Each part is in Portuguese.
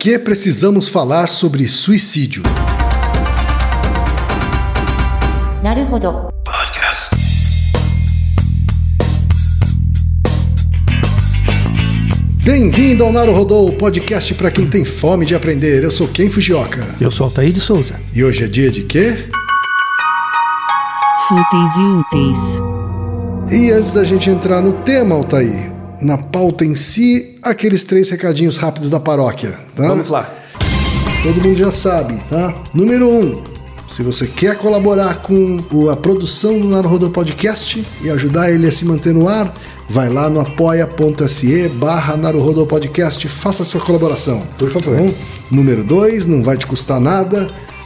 que precisamos falar sobre suicídio. Naruhodo. Podcast. Bem-vindo ao Naruhodô, o podcast para quem tem fome de aprender. Eu sou Ken Fujioka. Eu sou Altair de Souza. E hoje é dia de quê? Fúteis e úteis. E antes da gente entrar no tema, Altair, na pauta em si aqueles três recadinhos rápidos da paróquia, tá? Vamos lá. Todo mundo já sabe, tá? Número um, se você quer colaborar com a produção do Naruhodô Podcast e ajudar ele a se manter no ar, vai lá no apoia.se barra Naruhodô Podcast, faça sua colaboração. Por favor. Número dois, não vai te custar nada,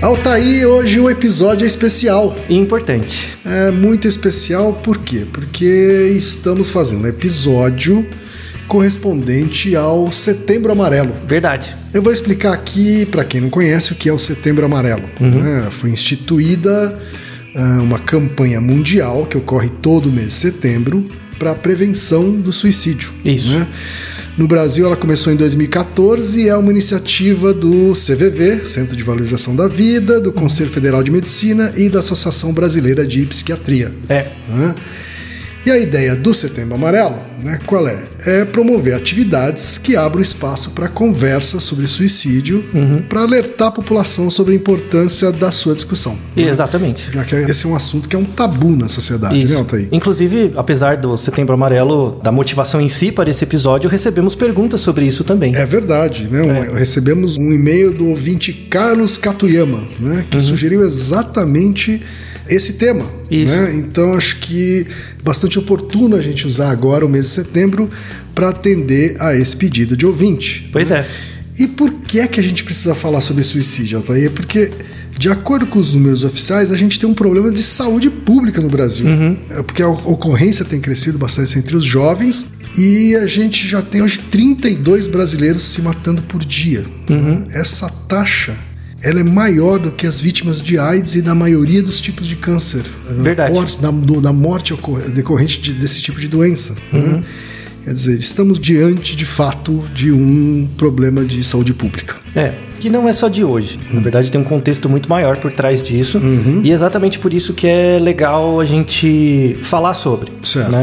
Altaí, hoje o episódio é especial. E importante. É muito especial por quê? Porque estamos fazendo um episódio correspondente ao Setembro Amarelo. Verdade. Eu vou explicar aqui, para quem não conhece, o que é o Setembro Amarelo. né? Foi instituída ah, uma campanha mundial que ocorre todo mês de setembro para prevenção do suicídio. Isso. né? No Brasil, ela começou em 2014 e é uma iniciativa do CVV, Centro de Valorização da Vida, do Conselho Federal de Medicina e da Associação Brasileira de Psiquiatria. É. né? E a ideia do Setembro Amarelo, né, qual é? É promover atividades que abram espaço para conversa sobre suicídio, para alertar a população sobre a importância da sua discussão. Exatamente. Já que esse é um assunto que é um tabu na sociedade, né, Isso. Altair? Inclusive, apesar do Setembro Amarelo, da motivação em si para esse episódio, recebemos perguntas sobre isso também. É verdade, né? Um- Recebemos um e-mail do ouvinte Carlos Katuyama, né? Que sugeriu exatamente esse tema. Isso. Né? Então acho que bastante oportuno a gente usar agora o mês de setembro para atender a esse pedido de ouvinte. Pois é. E por que é que a gente precisa falar sobre suicídio, Altair? Porque, de acordo com os números oficiais, a gente tem um problema de saúde pública no Brasil. É Porque a ocorrência tem crescido bastante entre os jovens e a gente já tem hoje 32 brasileiros se matando por dia. Essa taxa ela é maior do que as vítimas de AIDS e da maioria dos tipos de câncer. Verdade. Da, do- da morte decorrente de- desse tipo de doença. né? Quer dizer, estamos diante, de fato, de um problema de saúde pública. É, que não é só de hoje. Hum. Na verdade, tem um contexto muito maior por trás disso. Uhum. E é exatamente por isso que é legal a gente falar sobre. Certo. Né?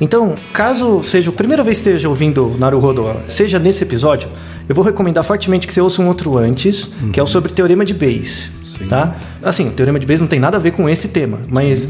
Então, caso seja a primeira vez que esteja ouvindo Naruhodo, seja nesse episódio, eu vou recomendar fortemente que você ouça um outro antes, que é o sobre Teorema de Bayes. Uhum. Sim. Tá? Assim, o Teorema de Bayes não tem nada a ver com esse tema, mas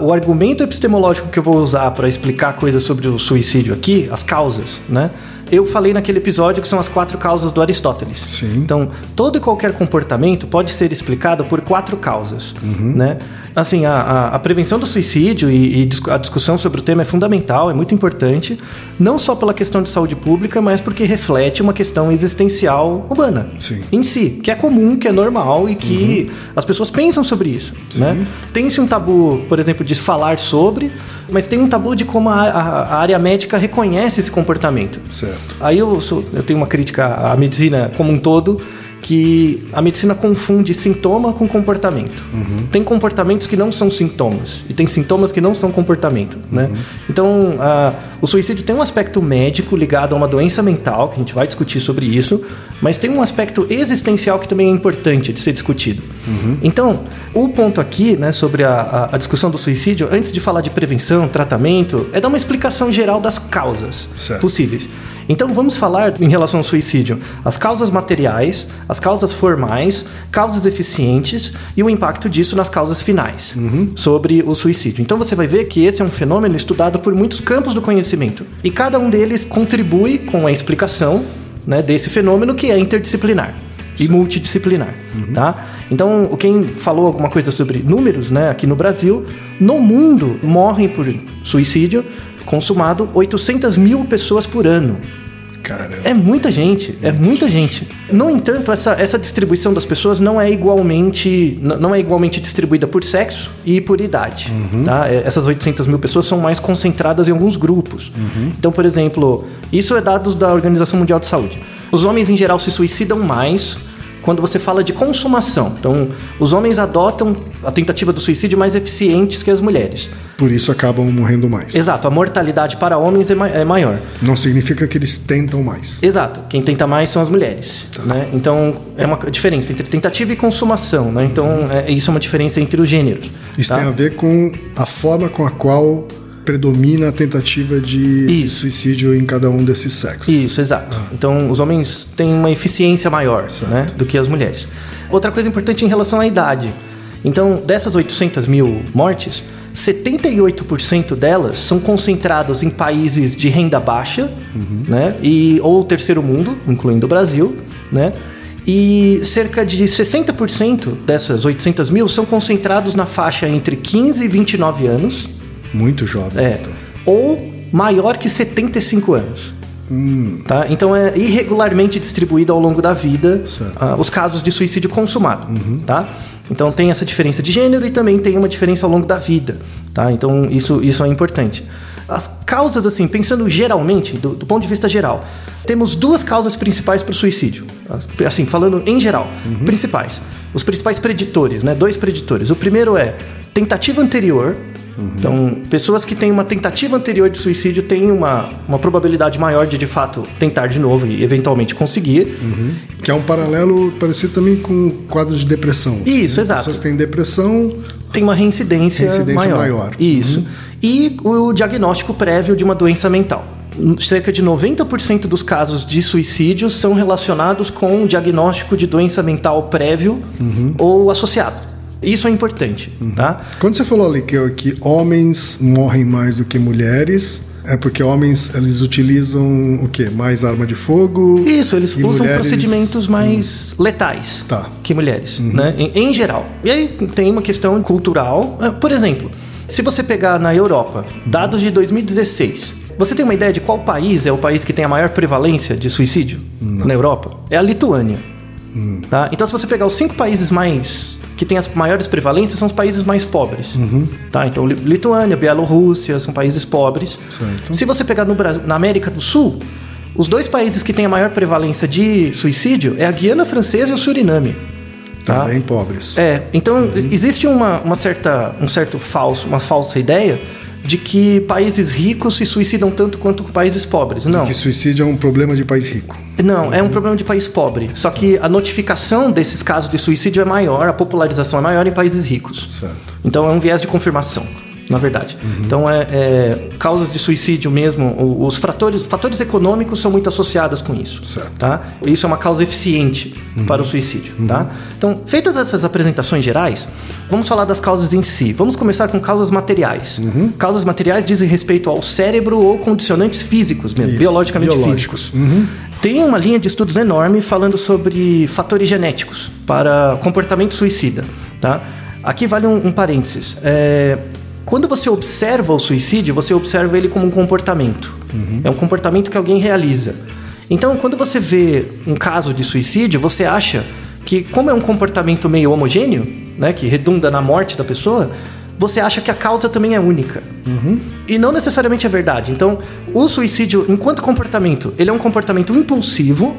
o argumento epistemológico que eu vou usar para explicar coisas sobre o suicídio aqui, as causas, né? Eu falei naquele episódio que são as quatro causas do Aristóteles. Sim. Então, todo e qualquer comportamento pode ser explicado por quatro causas, né? Assim, a, a- a prevenção do suicídio e, e a discussão sobre o tema é fundamental, é muito importante, não só pela questão de saúde pública, mas porque reflete uma questão existencial humana Sim. em si, que é comum, que é normal e que as pessoas pensam sobre isso, né? Tem-se um tabu, por exemplo, de falar sobre, mas tem um tabu de como a, a- a área médica reconhece esse comportamento. Certo. Aí eu, sou- eu tenho uma crítica à medicina como um todo, que a medicina confunde sintoma com comportamento. Tem comportamentos que não são sintomas e tem sintomas que não são comportamento, né? Então, a- o suicídio tem um aspecto médico ligado a uma doença mental, que a gente vai discutir sobre isso, mas tem um aspecto existencial que também é importante de ser discutido. Então, o ponto aqui, né, sobre a, a- a discussão do suicídio, antes de falar de prevenção, tratamento, é dar uma explicação geral das causas Certo. possíveis. Então vamos falar em relação ao suicídio, as causas materiais, as causas formais, causas eficientes e o impacto disso nas causas finais sobre o suicídio. Então você vai ver que esse é um fenômeno estudado por muitos campos do conhecimento. E cada um deles contribui com a explicação né, desse fenômeno que é interdisciplinar e multidisciplinar, tá? Então, quem falou alguma coisa sobre números, né, aqui no Brasil, no mundo morrem por suicídio consumado 800 mil pessoas por ano. Caramba. É muita gente, é muita gente. No entanto, essa, essa distribuição das pessoas não é igualmente não é igualmente distribuída por sexo e por idade. Tá? É, Essas 800 mil pessoas são mais concentradas em alguns grupos. Então, por exemplo, isso é dados da Organização Mundial de Saúde. Os homens em geral se suicidam mais quando você fala de consumação. Então, os homens adotam a tentativa do suicídio mais eficientes que as mulheres. Por isso acabam morrendo mais. Exato, a mortalidade para homens é ma- é maior. Não significa que eles tentam mais. Exato. Quem tenta mais são as mulheres. Né? Então, é uma diferença entre tentativa e consumação. Né? Então, é, isso é uma diferença entre os gêneros. Isso tá? tem a ver com a forma com a qual predomina a tentativa de Isso. suicídio em cada um desses sexos. Isso, exato. Então, os homens têm uma eficiência maior né, do que as mulheres. Outra coisa importante em relação à idade. Então, dessas 800 mil mortes, 78% delas são concentradas em países de renda baixa, né, e, ou terceiro mundo, incluindo o Brasil, né, e cerca de 60% dessas 800 mil são concentrados na faixa entre 15 e 29 anos, Muito jovens, é, então. ou maior que 75 anos. Tá? Então é irregularmente distribuído ao longo da vida ah, os casos de suicídio consumado. Tá? Então tem essa diferença de gênero e também tem uma diferença ao longo da vida. Tá? Então isso, isso é importante. As causas, assim, pensando geralmente, do, do ponto de vista geral, temos duas causas principais para o suicídio. Assim, falando em geral, principais. Os principais preditores, né? Dois preditores. O primeiro é tentativa anterior. Então, pessoas que têm uma tentativa anterior de suicídio têm uma, uma probabilidade maior de, de fato, tentar de novo e eventualmente conseguir. Que é um paralelo parecido também com o quadro de depressão. Isso, As exato. pessoas têm depressão, Tem uma reincidência, Reincidência maior. maior. Isso. E o diagnóstico prévio de uma doença mental. Cerca de 90% dos casos de suicídio são relacionados com o diagnóstico de doença mental prévio ou associado. Isso é importante, tá? Quando você falou ali que, que homens morrem mais do que mulheres, é porque homens eles utilizam o quê? Mais arma de fogo? Isso, eles usam mulheres- procedimentos mais letais Tá. que mulheres, né? Em, em geral. E aí tem uma questão cultural. Ah, Por exemplo, se você pegar na Europa, dados de 2016, você tem uma ideia de qual país é o país que tem a maior prevalência de suicídio na Europa? É a Lituânia. Tá? Então, se você pegar os cinco países mais que têm as maiores prevalências, são os países mais pobres. Tá? Então, Li- Lituânia, Bielorrússia são países pobres. Certo. Se você pegar no Brasil, na América do Sul, os dois países que têm a maior prevalência de suicídio é a Guiana Francesa e o Suriname. Tá? Também pobres. É, então existe uma, uma certa, um certo falso, uma falsa ideia de que países ricos se suicidam tanto quanto países pobres. Não. Que suicídio é um problema de país rico. Não, é um problema de país pobre. Só que a notificação desses casos de suicídio é maior, a popularização é maior em países ricos. Certo. Então é um viés de confirmação, na verdade. Então é, é causas de suicídio mesmo, os fatores, fatores econômicos são muito associados com isso. Certo. Tá? Isso é uma causa eficiente para o suicídio. Tá? Então, feitas essas apresentações gerais, vamos falar das causas em si. Vamos começar com causas materiais. Causas materiais dizem respeito ao cérebro ou condicionantes físicos mesmo, Isso, biologicamente biológicos. físicos. Tem uma linha de estudos enorme falando sobre fatores genéticos para comportamento suicida. Tá? Aqui vale um, um parênteses. É, quando você observa o suicídio, você observa ele como um comportamento. É um comportamento que alguém realiza. Então, quando você vê um caso de suicídio, você acha que, como é um comportamento meio homogêneo, né, que redunda na morte da pessoa, você acha que a causa também é única. E não necessariamente é verdade. Então, o suicídio, enquanto comportamento, ele é um comportamento impulsivo,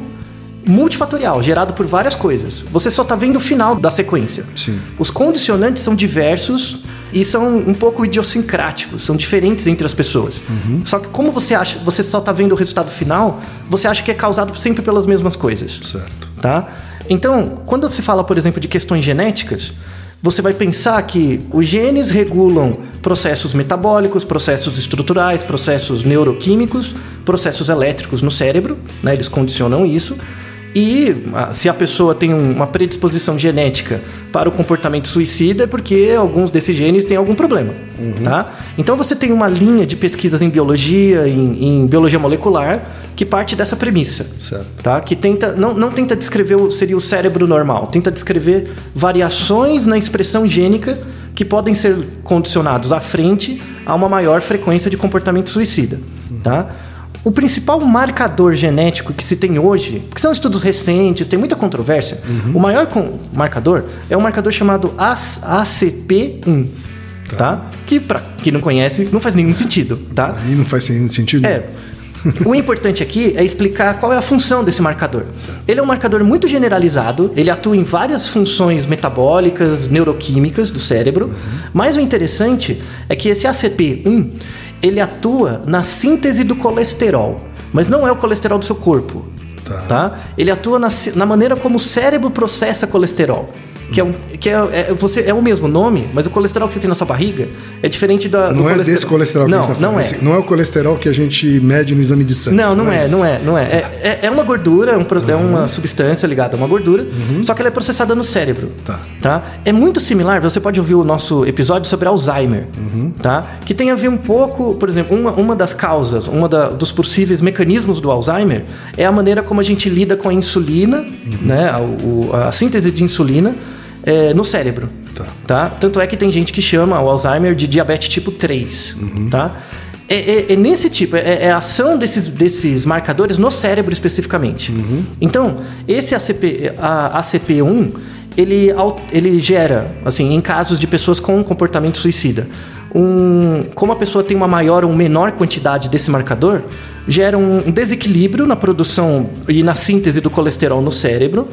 multifatorial, gerado por várias coisas. Você só está vendo o final da sequência. Sim. Os condicionantes são diversos e são um pouco idiosincráticos, são diferentes entre as pessoas. Só que como você acha, você só está vendo o resultado final, você acha que é causado sempre pelas mesmas coisas Certo. tá? Então, quando se fala, por exemplo, de questões genéticas, você vai pensar que os genes regulam processos metabólicos, processos estruturais, processos neuroquímicos, processos elétricos no cérebro, né? Eles condicionam isso. E ah, se a pessoa tem um- uma predisposição genética para o comportamento suicida, é porque alguns desses genes têm algum problema, tá? Então você tem uma linha de pesquisas em biologia, em, em biologia molecular, que parte dessa premissa Certo. tá? Que tenta não, não tenta descrever o seria o cérebro normal, tenta descrever variações na expressão gênica que podem ser condicionados à frente a uma maior frequência de comportamento suicida, tá? O principal marcador genético que se tem hoje, que são estudos recentes, tem muita controvérsia, o maior marcador é um marcador chamado AS ACP1, tá? Que para quem não conhece, não faz nenhum sentido, tá? Pra mim não faz sen- sentido É. O importante aqui é explicar qual é a função desse marcador. Ele é um marcador muito generalizado, ele atua em várias funções metabólicas, neuroquímicas do cérebro, mas o interessante é que esse ACP1, ele atua na síntese do colesterol, mas não é o colesterol do seu corpo, Tá. tá? Ele atua na, na maneira como o cérebro processa colesterol. Que, é, um, que é, é- você, é o mesmo nome, mas o colesterol que você tem na sua barriga é diferente da, do Não é desse colesterol que não, a gente tá. Não é. Esse- não é o colesterol que a gente mede no exame de sangue. Não, não, é, isso. não é, não é. É, é- é uma gordura, é, um é uma substância ligada a uma gordura, só que ela é processada no cérebro. Tá. Tá? É muito similar, você pode ouvir o nosso episódio sobre Alzheimer, tá? Que tem a ver um pouco, por exemplo, uma, uma das causas, uma da- dos possíveis mecanismos do Alzheimer é a maneira como a gente lida com a insulina, né? A, o- a síntese de insulina é, no cérebro. Tá. Tá? Tanto é que tem gente que chama o Alzheimer de diabetes tipo 3. Tá? É, é- é nesse tipo, é, é a ação desses, desses marcadores no cérebro especificamente. Então, esse ACP, a, ACP1, ele, ele gera, assim, em casos de pessoas com comportamento suicida, um, como a pessoa tem uma maior ou menor quantidade desse marcador, gera um desequilíbrio na produção e na síntese do colesterol no cérebro.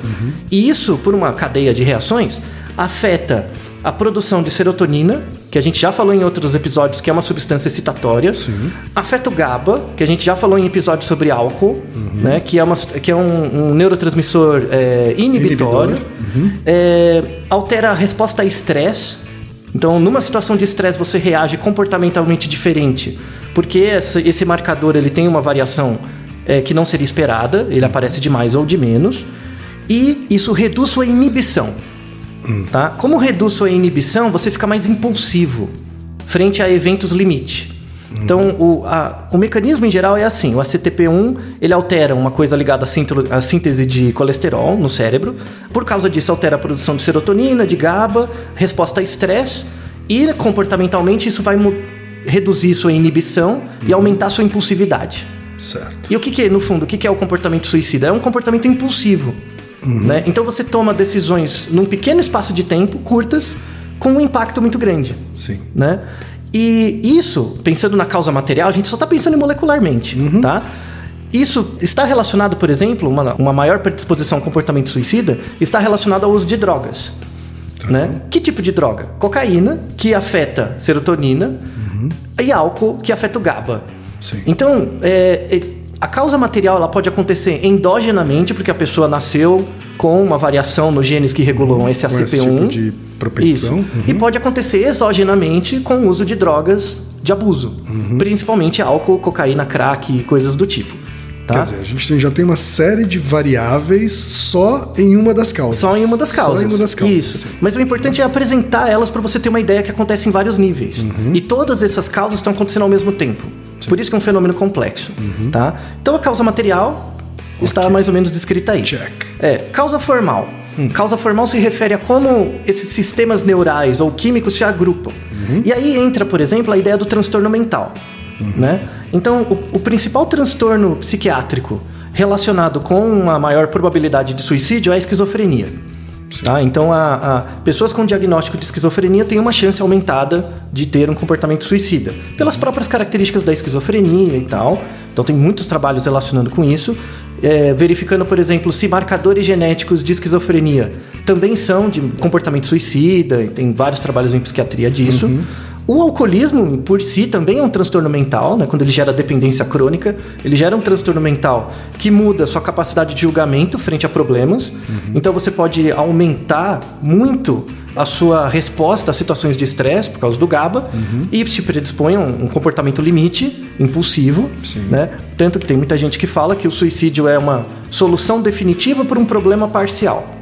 E isso, por uma cadeia de reações, afeta a produção de serotonina, que a gente já falou em outros episódios, que é uma substância excitatória. Sim. Afeta o GABA, que a gente já falou em episódios sobre álcool, né, que é, uma, que é um, um neurotransmissor é, inibitório. Inibidor. É, altera a resposta a estresse. Então, numa situação de estresse, você reage comportamentalmente diferente, porque essa- esse marcador ele tem uma variação é, que não seria esperada, ele aparece de mais ou de menos, e isso reduz sua inibição. Tá? Como reduz sua inibição, você fica mais impulsivo frente a eventos limite. Então, o, a- o mecanismo em geral é assim: o ACTP1 ele altera uma coisa ligada à, síntese- de colesterol no cérebro. Por causa disso, altera a produção de serotonina, de GABA, resposta a estresse. E comportamentalmente, isso vai mu- reduzir sua inibição e aumentar sua impulsividade. Certo. E o que, que é, no fundo, o que, que é o comportamento suicida? É um comportamento impulsivo. Né? Então você toma decisões num pequeno espaço de tempo, curtas, com um impacto muito grande. Sim. Né? E isso, pensando na causa material, a gente só está pensando molecularmente. Tá? Isso está relacionado, por exemplo, uma, uma maior predisposição ao comportamento suicida está relacionado ao uso de drogas. Né? Que tipo de droga? Cocaína, que afeta serotonina, e álcool, que afeta o GABA. Sim. Então, é, é, a causa material ela pode acontecer endogenamente, porque a pessoa nasceu com uma variação nos genes que regulam esse Com ACP1. esse tipo de propensão. Isso. Uhum. E pode acontecer exogenamente com o uso de drogas de abuso, Uhum. principalmente álcool, cocaína, crack e coisas do tipo. Tá? Quer dizer, a gente tem- já tem uma série de variáveis só em uma das causas. Só em uma das causas. Só em uma das causas. Isso. sim. Mas o importante é apresentar elas para você ter uma ideia que acontece em vários níveis. Uhum. E todas essas causas estão acontecendo ao mesmo tempo. Por isso que é um fenômeno complexo. Uhum. Tá? Então a causa material está mais ou menos descrita aí. Check. É, causa formal. Hum. Causa formal se refere a como esses sistemas neurais ou químicos se agrupam. Uhum. E aí entra, por exemplo, a ideia do transtorno mental. Uhum. Né? Então, o, o principal transtorno psiquiátrico relacionado com uma maior probabilidade de suicídio é a esquizofrenia. Tá? Então, a, a- pessoas com diagnóstico de esquizofrenia têm uma chance aumentada de ter um comportamento suicida, pelas próprias características da esquizofrenia e tal. Então, tem muitos trabalhos relacionando com isso, é, verificando, por exemplo, se marcadores genéticos de esquizofrenia também são de comportamento suicida, tem vários trabalhos em psiquiatria disso. O alcoolismo, por si, também é um transtorno mental, né? quando ele gera dependência crônica. Ele gera um transtorno mental que muda sua capacidade de julgamento frente a problemas. Então você pode aumentar muito a sua resposta a situações de estresse por causa do GABA e te predispõe a um, um comportamento limite, impulsivo. Sim. Né? Tanto que tem muita gente que fala que o suicídio é uma solução definitiva para um problema parcial.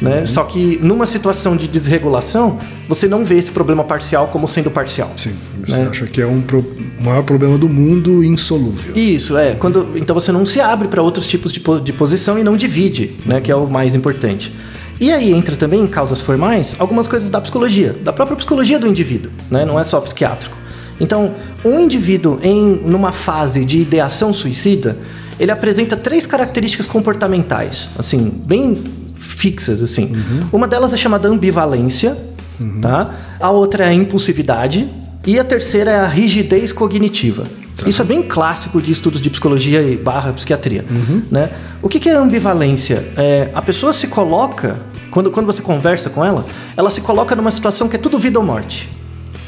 Né? Só que numa situação de desregulação, você não vê esse problema parcial como sendo parcial. Sim. Você Né? acha que é um pro- o maior problema do mundo insolúvel. Isso, é. Quando, então você não se abre para outros tipos de, po- de posição e não divide, né? Que é o mais importante. E aí entra também em causas formais algumas coisas da psicologia, da própria psicologia do indivíduo, né? Não é só psiquiátrico. Então, um indivíduo em numa fase de ideação suicida, ele apresenta três características comportamentais, assim, bem fixas, assim. Uma delas é chamada ambivalência, tá? A outra é a impulsividade e a terceira é a rigidez cognitiva. Isso é bem clássico de estudos de psicologia e barra psiquiatria, né? O que, que é ambivalência? É, a pessoa se coloca quando, quando você conversa com ela, ela se coloca numa situação que é tudo vida ou morte.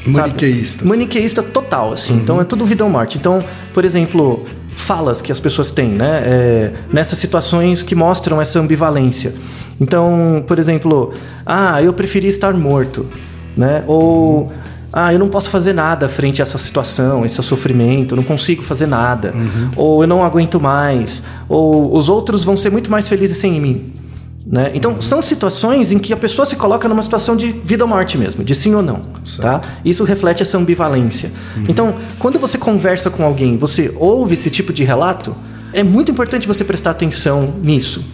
Maniqueísta. Maniqueísta total, assim. Então é tudo vida ou morte. Então, por exemplo, falas que as pessoas têm, né? É, nessas situações que mostram essa ambivalência. Então, por exemplo, ah, eu preferi estar morto, né? Ou ah, eu não posso fazer nada frente a essa situação, esse sofrimento, eu não consigo fazer nada. Ou eu não aguento mais. Ou os outros vão ser muito mais felizes sem mim. Né? Então, são situações em que a pessoa se coloca numa situação de vida ou morte mesmo, de sim ou não. Tá? Isso reflete essa ambivalência. Então, quando você conversa com alguém, você ouve esse tipo de relato, é muito importante você prestar atenção nisso.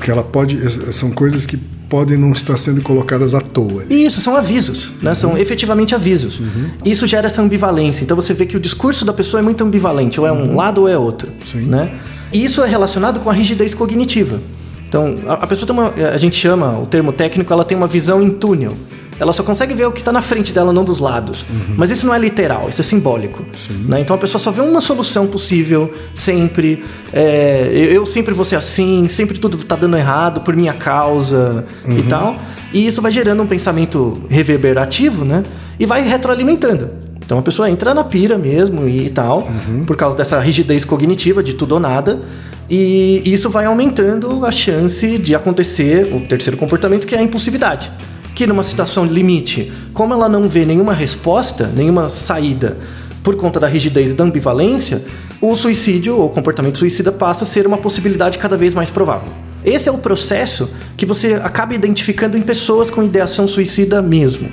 Que ela pode. São coisas que podem não estar sendo colocadas à toa. E isso são avisos, né? São efetivamente avisos. Isso gera essa ambivalência. Então você vê que o discurso da pessoa é muito ambivalente, ou é um lado ou é outro, Sim. né? E isso é relacionado com a rigidez cognitiva. Então, a, a pessoa tem uma, a gente chama, o termo técnico, ela tem uma visão em túnel. Ela só consegue ver o que está na frente dela, não dos lados. Mas isso não é literal, isso é simbólico. né? Então a pessoa só vê uma solução possível, sempre. É, eu sempre vou ser assim, sempre tudo está dando errado por minha causa e tal. E isso vai gerando um pensamento reverberativo, né? E vai retroalimentando. Então a pessoa entra na pira mesmo e tal, por causa dessa rigidez cognitiva de tudo ou nada. E isso vai aumentando a chance de acontecer o terceiro comportamento, que é a impulsividade. Que numa situação limite, como ela não vê nenhuma resposta, nenhuma saída por conta da rigidez e da ambivalência, o suicídio ou comportamento suicida passa a ser uma possibilidade cada vez mais provável. Esse é o processo que você acaba identificando em pessoas com ideação suicida mesmo,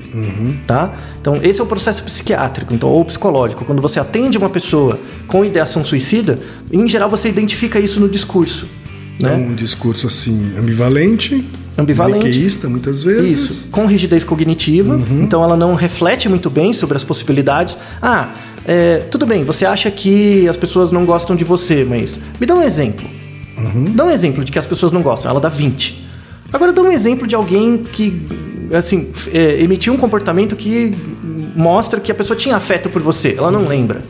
tá? Então esse é o processo psiquiátrico, então ou psicológico. Quando você atende uma pessoa com ideação suicida, em geral você identifica isso no discurso, Então, né? um discurso assim, ambivalente, Ambivalente. maniqueísta, muitas vezes. Isso, com rigidez cognitiva, então ela não reflete muito bem sobre as possibilidades. Ah, é, tudo bem, você acha que as pessoas não gostam de você, mas me dá um exemplo. Dá um exemplo de que as pessoas não gostam, ela dá 20. Agora dá um exemplo de alguém que, assim, é, emitiu um comportamento que mostra que a pessoa tinha afeto por você, ela não lembra,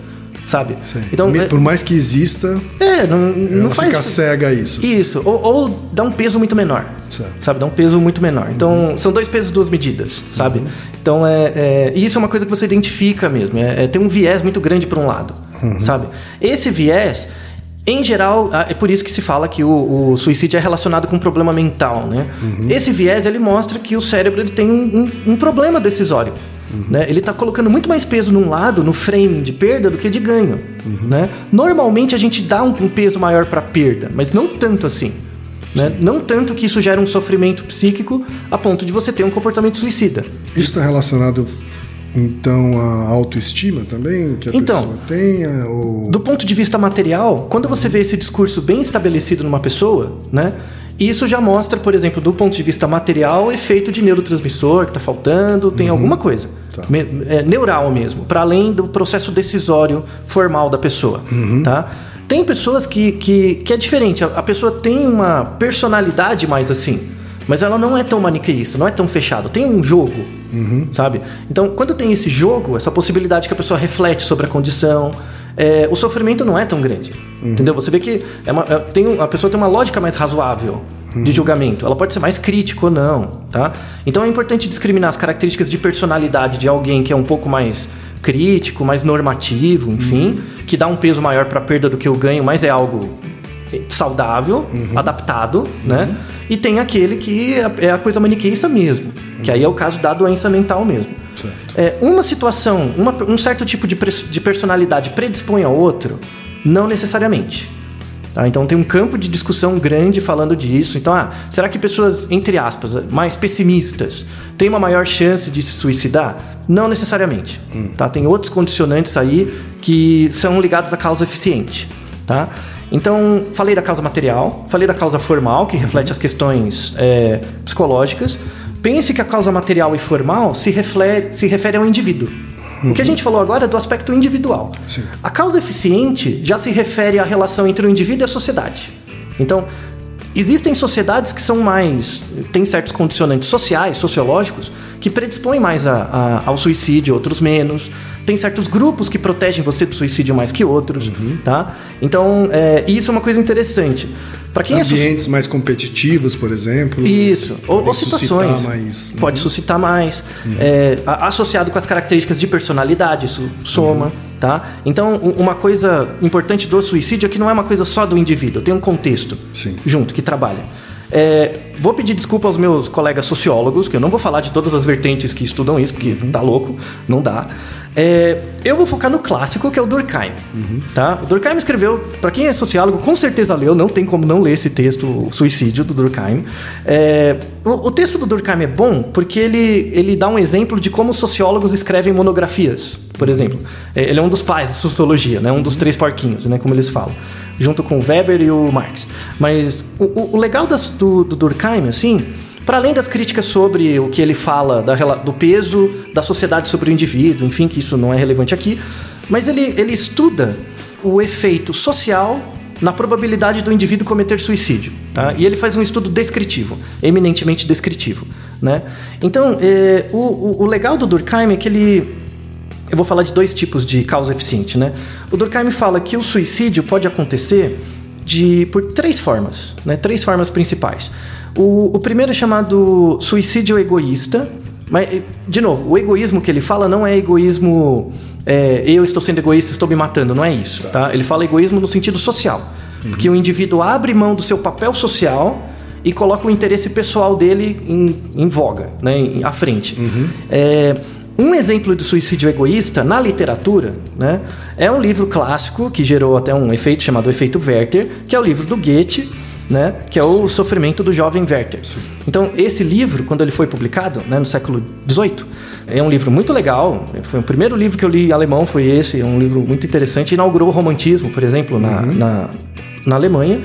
sabe? Sei. Então, é, Por mais que exista, é, não, não faz... fica cega a isso. Isso, ou, ou dá um peso muito menor. Certo. Sabe, dá um peso muito menor. Então, são dois pesos, duas medidas, sabe? Então, é, é- isso é uma coisa que você identifica mesmo. É, é- tem um viés muito grande para um lado, sabe? Esse viés, em geral, ah, é por isso que se fala que o, o suicídio é relacionado com um problema mental, né? Esse viés, ele mostra que o cérebro ele tem um, um- um problema decisório. Né? Ele está colocando muito mais peso num lado, no framing de perda, do que de ganho. Né? Normalmente a gente dá um, um peso maior para perda, mas não tanto assim. Né? Não tanto que isso gera um sofrimento psíquico a ponto de você ter um comportamento suicida. Isso está relacionado, então, à autoestima também, que a Então, pessoa tenha? Ou... Do ponto de vista material, quando você vê esse discurso bem estabelecido numa pessoa, né? Isso já mostra, por exemplo, do ponto de vista material, efeito de neurotransmissor que está faltando, tem alguma coisa. Tá. Me- é, neural mesmo, para além do processo decisório formal da pessoa. Tá? Tem pessoas que, que, que é diferente. A, a pessoa tem uma personalidade mais assim, mas ela não é tão maniqueísta, não é tão fechada. Tem um jogo, sabe? Então, quando tem esse jogo, essa possibilidade que a pessoa reflete sobre a condição, é, o sofrimento não é tão grande. Entendeu? Você vê que é uma, é- tem a pessoa tem uma lógica mais razoável de julgamento. Ela pode ser mais crítica ou não, tá? Então é importante discriminar as características de personalidade de alguém que é um pouco mais crítico, mais normativo, enfim, que dá um peso maior para a perda do que o ganho, mas é algo saudável, adaptado, né? E tem aquele que é a- é coisa maniqueísta mesmo, que aí é o caso da doença mental mesmo. É, uma situação, uma- um certo tipo de, de personalidade predispõe ao outro? Não necessariamente. Tá? Então tem um campo de discussão grande falando disso. Então, ah, será que pessoas, entre aspas, mais pessimistas têm uma maior chance de se suicidar? Não necessariamente. Tá? Tem outros condicionantes aí que são ligados à causa eficiente. Tá? Então, falei da causa material, falei da causa formal, que reflete as questões é, psicológicas. Pense que a causa material e formal se refere, se refere ao indivíduo. O que a gente falou agora é do aspecto individual. Sim. A causa eficiente já se refere à relação entre o indivíduo e a sociedade. Então, existem sociedades que são mais. têm certos condicionantes sociais, sociológicos, que predispõem mais a- a- ao suicídio, outros menos. Tem certos grupos que protegem você do suicídio mais que outros, Uhum. tá? Então, é, isso é uma coisa interessante. Para quem é Ambientes mais competitivos, por exemplo. isso, ou, ou suscitar situações. mais- Pode suscitar mais. É, a- associado com as características de personalidade, isso soma, tá? Então, uma coisa importante do suicídio é que não é uma coisa só do indivíduo, tem um contexto Sim. junto que trabalha. É, vou pedir desculpa aos meus colegas sociólogos, que eu não vou falar de todas as vertentes que estudam isso, porque tá louco, não dá. É, eu vou focar no clássico, que é o Durkheim. Tá? O Durkheim escreveu, para quem é sociólogo, com certeza leu, não tem como não ler esse texto, o Suicídio, do Durkheim. É, o, o texto do Durkheim é bom porque ele, ele dá um exemplo de como os sociólogos escrevem monografias, por exemplo. É, ele é um dos pais da sociologia, né? um dos três porquinhos, né? como eles falam junto com o Weber e o Marx. Mas o, o- legal das- do, do Durkheim, assim, para além das críticas sobre o que ele fala da do peso da sociedade sobre o indivíduo, enfim, que isso não é relevante aqui, mas ele, ele estuda o efeito social na probabilidade do indivíduo cometer suicídio. Tá? E ele faz um estudo descritivo, eminentemente descritivo. Né? Então, eh, o, o- o legal do Durkheim é que ele eu vou falar de dois tipos de causa eficiente, né? O Durkheim fala que o suicídio pode acontecer de por três formas, né? Três formas principais. O, o primeiro é chamado suicídio egoísta, mas de novo, o egoísmo que ele fala não é egoísmo é, eu estou sendo egoísta, estou me matando, não é isso, tá? Ele fala egoísmo no sentido social, porque o indivíduo abre mão do seu papel social e coloca o interesse pessoal dele em, em voga, né? em- à frente. É, um exemplo de suicídio egoísta na literatura né, é um livro clássico que gerou até um efeito chamado efeito Werther, que é o livro do Goethe, né, que é o sofrimento do jovem Werther. Então, esse livro, quando ele foi publicado né, no século XVIII, é um livro muito legal. Foi o primeiro livro que eu li em alemão, foi esse. É um livro muito interessante. Inaugurou o romantismo, por exemplo, na, na, na Alemanha.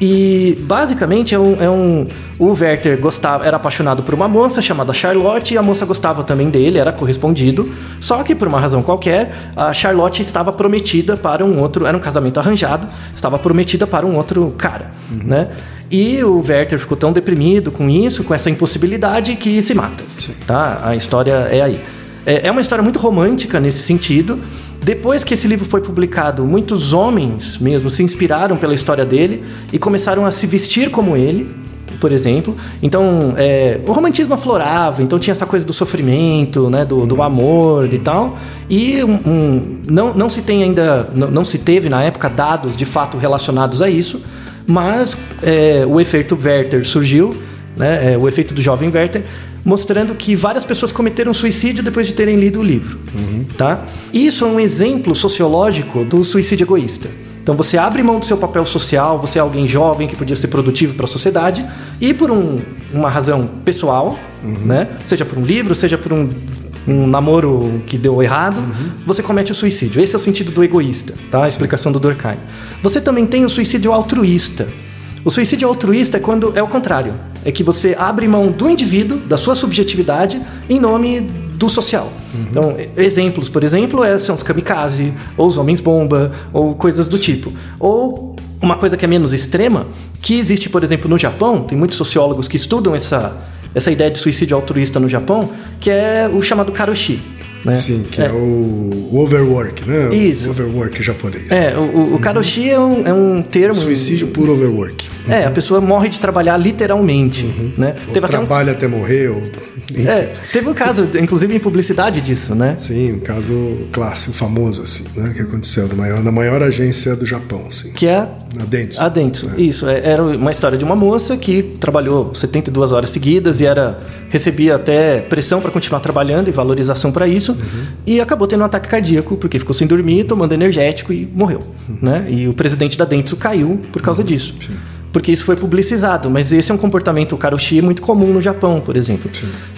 E basicamente é um, é um- O Werther gostava, era apaixonado por uma moça chamada Charlotte, e a moça gostava também dele, era correspondido. Só que por uma razão qualquer, a Charlotte estava prometida para um outro. Era um casamento arranjado, estava prometida para um outro cara. Né? E o Werther ficou tão deprimido com isso, com essa impossibilidade, que se mata. Tá? A história é aí. É, é uma história muito romântica nesse sentido. Depois que esse livro foi publicado, muitos homens mesmo se inspiraram pela história dele e começaram a se vestir como ele, por exemplo. Então, é, o romantismo aflorava, então tinha essa coisa do sofrimento, né, do, do amor e tal. E um- um- não, não se tem ainda, não, não se teve na época dados de fato relacionados a isso, mas é, o efeito Werther surgiu, né, é, o efeito do jovem Werther, mostrando que várias pessoas cometeram suicídio depois de terem lido o livro. Tá? Isso é um exemplo sociológico do suicídio egoísta. Então você abre mão do seu papel social, você é alguém jovem que podia ser produtivo para a sociedade e por um- uma razão pessoal, né? seja por um livro, seja por um, um namoro que deu errado, você comete o suicídio. Esse é o sentido do egoísta, tá? a explicação do Durkheim. Você também tem o suicídio altruísta. O suicídio altruísta é quando é o contrário. É que você abre mão do indivíduo, da sua subjetividade, em nome do social. Então, e- exemplos, por exemplo, é- são os kamikaze, ou os homens-bomba, ou coisas do tipo. Ou uma coisa que é menos extrema, que existe, por exemplo, no Japão, tem muitos sociólogos que estudam essa, essa ideia de suicídio altruísta no Japão, que é o chamado karoshi. Né? Sim, que é, o, o overwork, né? Isso. O overwork japonês. É, o, o- o karoshi é um, é um termo... Suicídio por overwork. É, a pessoa morre de trabalhar literalmente, né? Ou Teve até um, trabalha até morrer, ou... é, teve um caso, inclusive em publicidade disso, né? Sim, um caso clássico, famoso, assim, né? Que aconteceu na maior, na maior agência do Japão, assim. Que é Na Dentsu. a Dentsu. Isso, é- era uma história de uma moça que trabalhou 72 horas seguidas e era recebia até pressão para continuar trabalhando e valorização para isso e acabou tendo um ataque cardíaco porque ficou sem dormir, tomando energético e morreu, né? E o presidente da Dentsu caiu por causa disso. Porque isso foi publicizado, mas esse é um comportamento karoshi muito comum no Japão, por exemplo.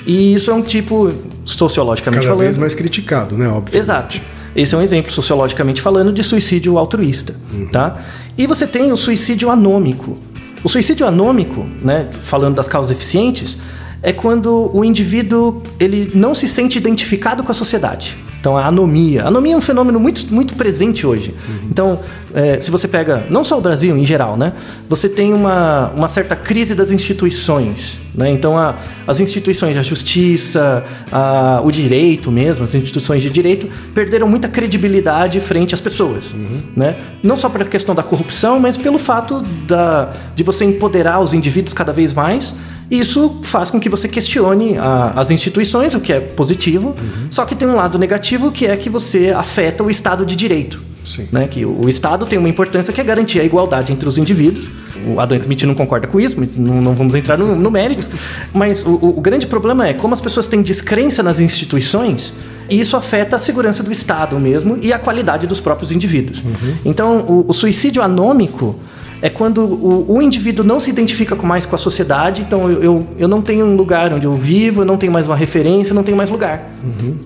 E isso é um tipo sociologicamente Cada falando. vez mais criticado, né? Óbvio. Exato. Esse é um exemplo, sociologicamente falando, de suicídio altruísta. Tá? E você tem o suicídio anômico. O suicídio anômico, né, falando das causas eficientes, é quando o indivíduo ele não se sente identificado com a sociedade. Então, a anomia. A anomia é um fenômeno muito, muito presente hoje. Então, é, se você pega, não só o Brasil em geral, né? Você tem uma, uma certa crise das instituições. Né? Então, a, as instituições, a justiça, a, o direito mesmo, as instituições de direito, perderam muita credibilidade frente às pessoas. Né? Não só pela questão da corrupção, mas pelo fato da, de você empoderar os indivíduos cada vez mais. Isso faz com que você questione a- as instituições, o que é positivo, só que tem um lado negativo que é que você afeta o Estado de Direito. Sim. Né? Que o, o Estado tem uma importância que é garantir a igualdade entre os indivíduos. O Adam Smith não concorda com isso, mas não, não vamos entrar no, no mérito. Mas o, o- grande problema é como as pessoas têm descrença nas instituições, e isso afeta a segurança do Estado mesmo e a qualidade dos próprios indivíduos. Então, o, o suicídio anômico é quando o, o indivíduo não se identifica com- mais com a sociedade, então eu, eu, eu não tenho um lugar onde eu vivo, eu não tenho mais uma referência, eu não tenho mais lugar.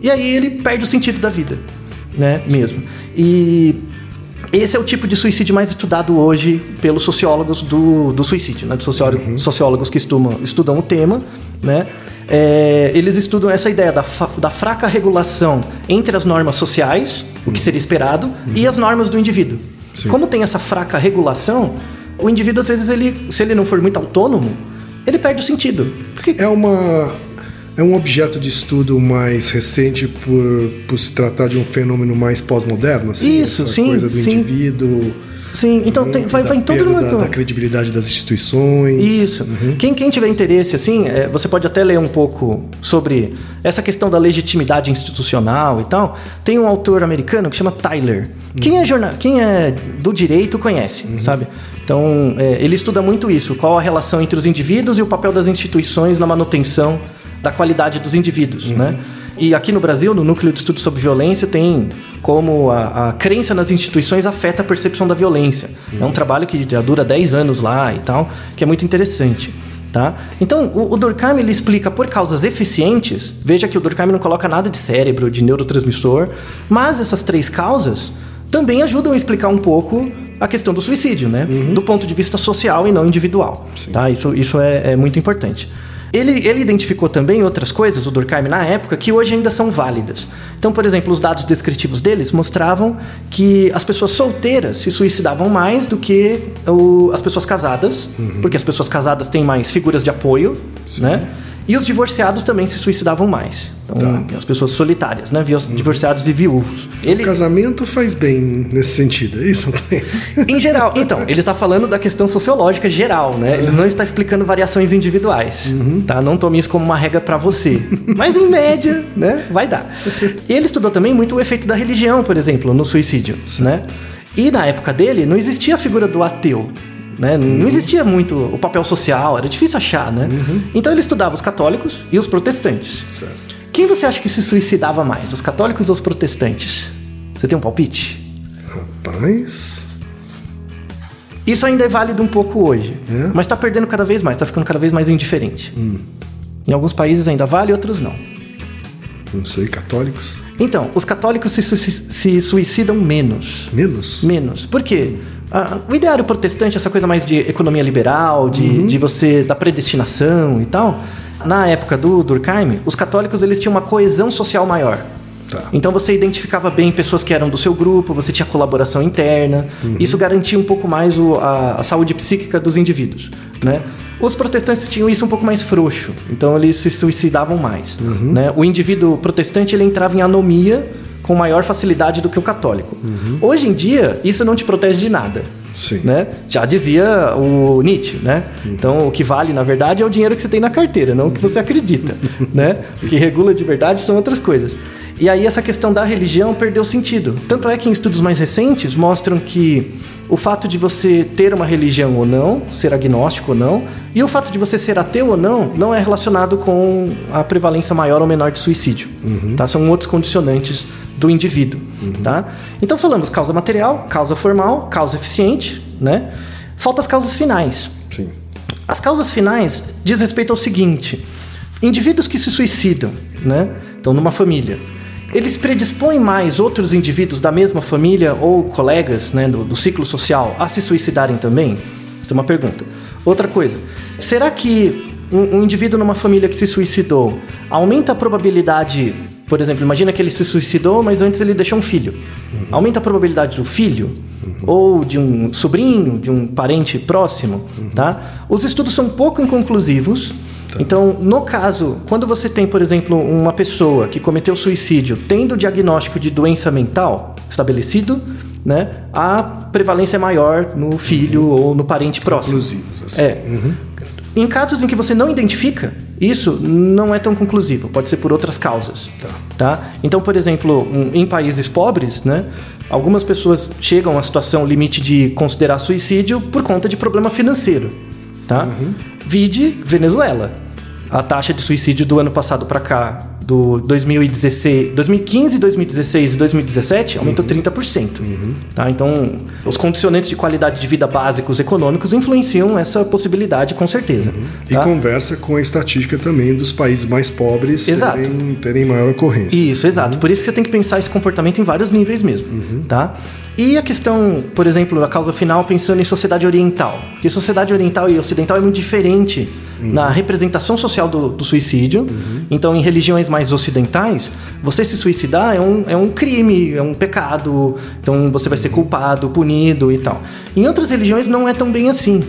E aí ele perde o sentido da vida, né? Mesmo. E esse é o tipo de suicídio mais estudado hoje pelos sociólogos do, do suicídio, né? Dos sociólogos, sociólogos que estudam, estudam o tema, né? É, eles estudam essa ideia da, da fraca regulação entre as normas sociais, o que seria esperado, e as normas do indivíduo. Sim. Como tem essa fraca regulação, o indivíduo, às vezes, ele, se ele não for muito autônomo, ele perde o sentido. Porque É uma é um objeto de estudo mais recente por, por se tratar de um fenômeno mais pós-moderno, assim, Isso, essa sim, coisa do sim. indivíduo, Sim, então tem- vai, da vai em todo uma. da, da credibilidade das instituições. Isso. Quem, quem tiver interesse, assim, é, você pode até ler um pouco sobre essa questão da legitimidade institucional e tal. Tem um autor americano que chama Tyler. Quem, é jornal, quem é do direito conhece, sabe? Então, é, ele estuda muito isso. Qual a relação entre os indivíduos e o papel das instituições na manutenção da qualidade dos indivíduos, né? E aqui no Brasil, no Núcleo de Estudos sobre Violência, tem como a, a crença nas instituições afeta a percepção da violência. É um trabalho que já dura 10 anos lá e tal, que é muito interessante. Tá? Então, o, o Durkheim ele explica por causas eficientes. Veja que o Durkheim não coloca nada de cérebro, de neurotransmissor, mas essas três causas também ajudam a explicar um pouco a questão do suicídio, né? Do ponto de vista social e não individual. Tá? Isso, isso é, é muito importante. Ele, ele identificou também outras coisas, o Durkheim, na época, que hoje ainda são válidas. Então, por exemplo, os dados descritivos deles mostravam que as pessoas solteiras se suicidavam mais do que o- as pessoas casadas, porque as pessoas casadas têm mais figuras de apoio, né? E os divorciados também se suicidavam mais. Então, as pessoas solitárias, né? Divorciados e viúvos. Ele, O casamento faz bem nesse sentido, é isso? em geral, então, ele está falando da questão sociológica geral, né? Ele não está explicando variações individuais, tá? Não tome isso como uma regra para você. Mas em média, né, vai dar. E ele estudou também muito o efeito da religião, por exemplo, no suicídio, né? E na época dele não existia a figura do ateu, né? Não existia muito o papel social, era difícil achar, né? Então ele estudava os católicos e os protestantes. Certo. Quem você acha que se suicidava mais, os católicos ou os protestantes? Você tem um palpite? Rapaz, Isso ainda é válido um pouco hoje, É? mas está perdendo cada vez mais, está ficando cada vez mais indiferente. Hum. Em alguns países ainda vale, outros não. não sei, católicos? Então, os católicos se, se suicidam menos. Menos? Menos. Por quê? Ah, o ideário protestante, essa coisa mais de economia liberal, de, Uhum. de você, da predestinação e tal. Na época do Durkheim, os católicos eles tinham uma coesão social maior. Tá. Então você identificava bem pessoas que eram do seu grupo, você tinha colaboração interna. Isso garantia um pouco mais o- a, a saúde psíquica dos indivíduos, né? Os protestantes tinham isso um pouco mais frouxo, então eles se suicidavam mais. Né? O indivíduo protestante ele entrava em anomia com maior facilidade do que o católico. Hoje em dia, isso não te protege de nada. Sim. Né? Já dizia o Nietzsche, né? Então, o que vale, na verdade, é o dinheiro que você tem na carteira, não o que você acredita, né? O que regula de verdade são outras coisas. E aí essa questão da religião perdeu sentido. Tanto é que em estudos mais recentes mostram que o fato de você ter uma religião ou não, ser agnóstico ou não, e o fato de você ser ateu ou não, não é relacionado com a prevalência maior ou menor de suicídio. Tá? São outros condicionantes do indivíduo, tá? Então falamos causa material, causa formal, causa eficiente, né? Faltam as causas finais. Sim. As causas finais diz respeito ao seguinte: indivíduos que se suicidam, né? Então, numa família, eles predispõem mais outros indivíduos da mesma família ou colegas, né, do, do ciclo social, a se suicidarem também? Essa é uma pergunta. Outra coisa: será que um, um indivíduo numa família que se suicidou aumenta a probabilidade Por exemplo, imagina que ele se suicidou, mas antes ele deixou um filho. Aumenta a probabilidade do filho ou de um sobrinho, de um parente próximo, tá? Os estudos são pouco inconclusivos. Então, no caso, quando você tem, por exemplo, uma pessoa que cometeu suicídio tendo o diagnóstico de doença mental estabelecido, né, a prevalência é maior no filho ou no parente próximo. Conclusivos, assim. É. Em casos em que você não identifica, isso não é tão conclusivo, pode ser por outras causas. Tá. Tá? Então, por exemplo, um- em países pobres, né, algumas pessoas chegam à situação limite de considerar suicídio por conta de problema financeiro. Tá? Vide Venezuela. A taxa de suicídio do ano passado para cá, do 2016, 2015, 2016 e 2017, aumentou 30%. Tá? Então, os condicionantes de qualidade de vida básicos econômicos influenciam essa possibilidade com certeza. E tá? conversa com a estatística também dos países mais pobres terem, terem maior ocorrência. Isso, exato. Por isso que você tem que pensar esse comportamento em vários níveis mesmo, tá? E a questão, por exemplo, da causa final, pensando em sociedade oriental. Porque sociedade oriental e ocidental é muito diferente na representação social do, do suicídio. Então, em religiões mais ocidentais, você se suicidar é um, é um crime, é um pecado. Então, você vai ser culpado, punido e tal. Em outras religiões não é tão bem assim,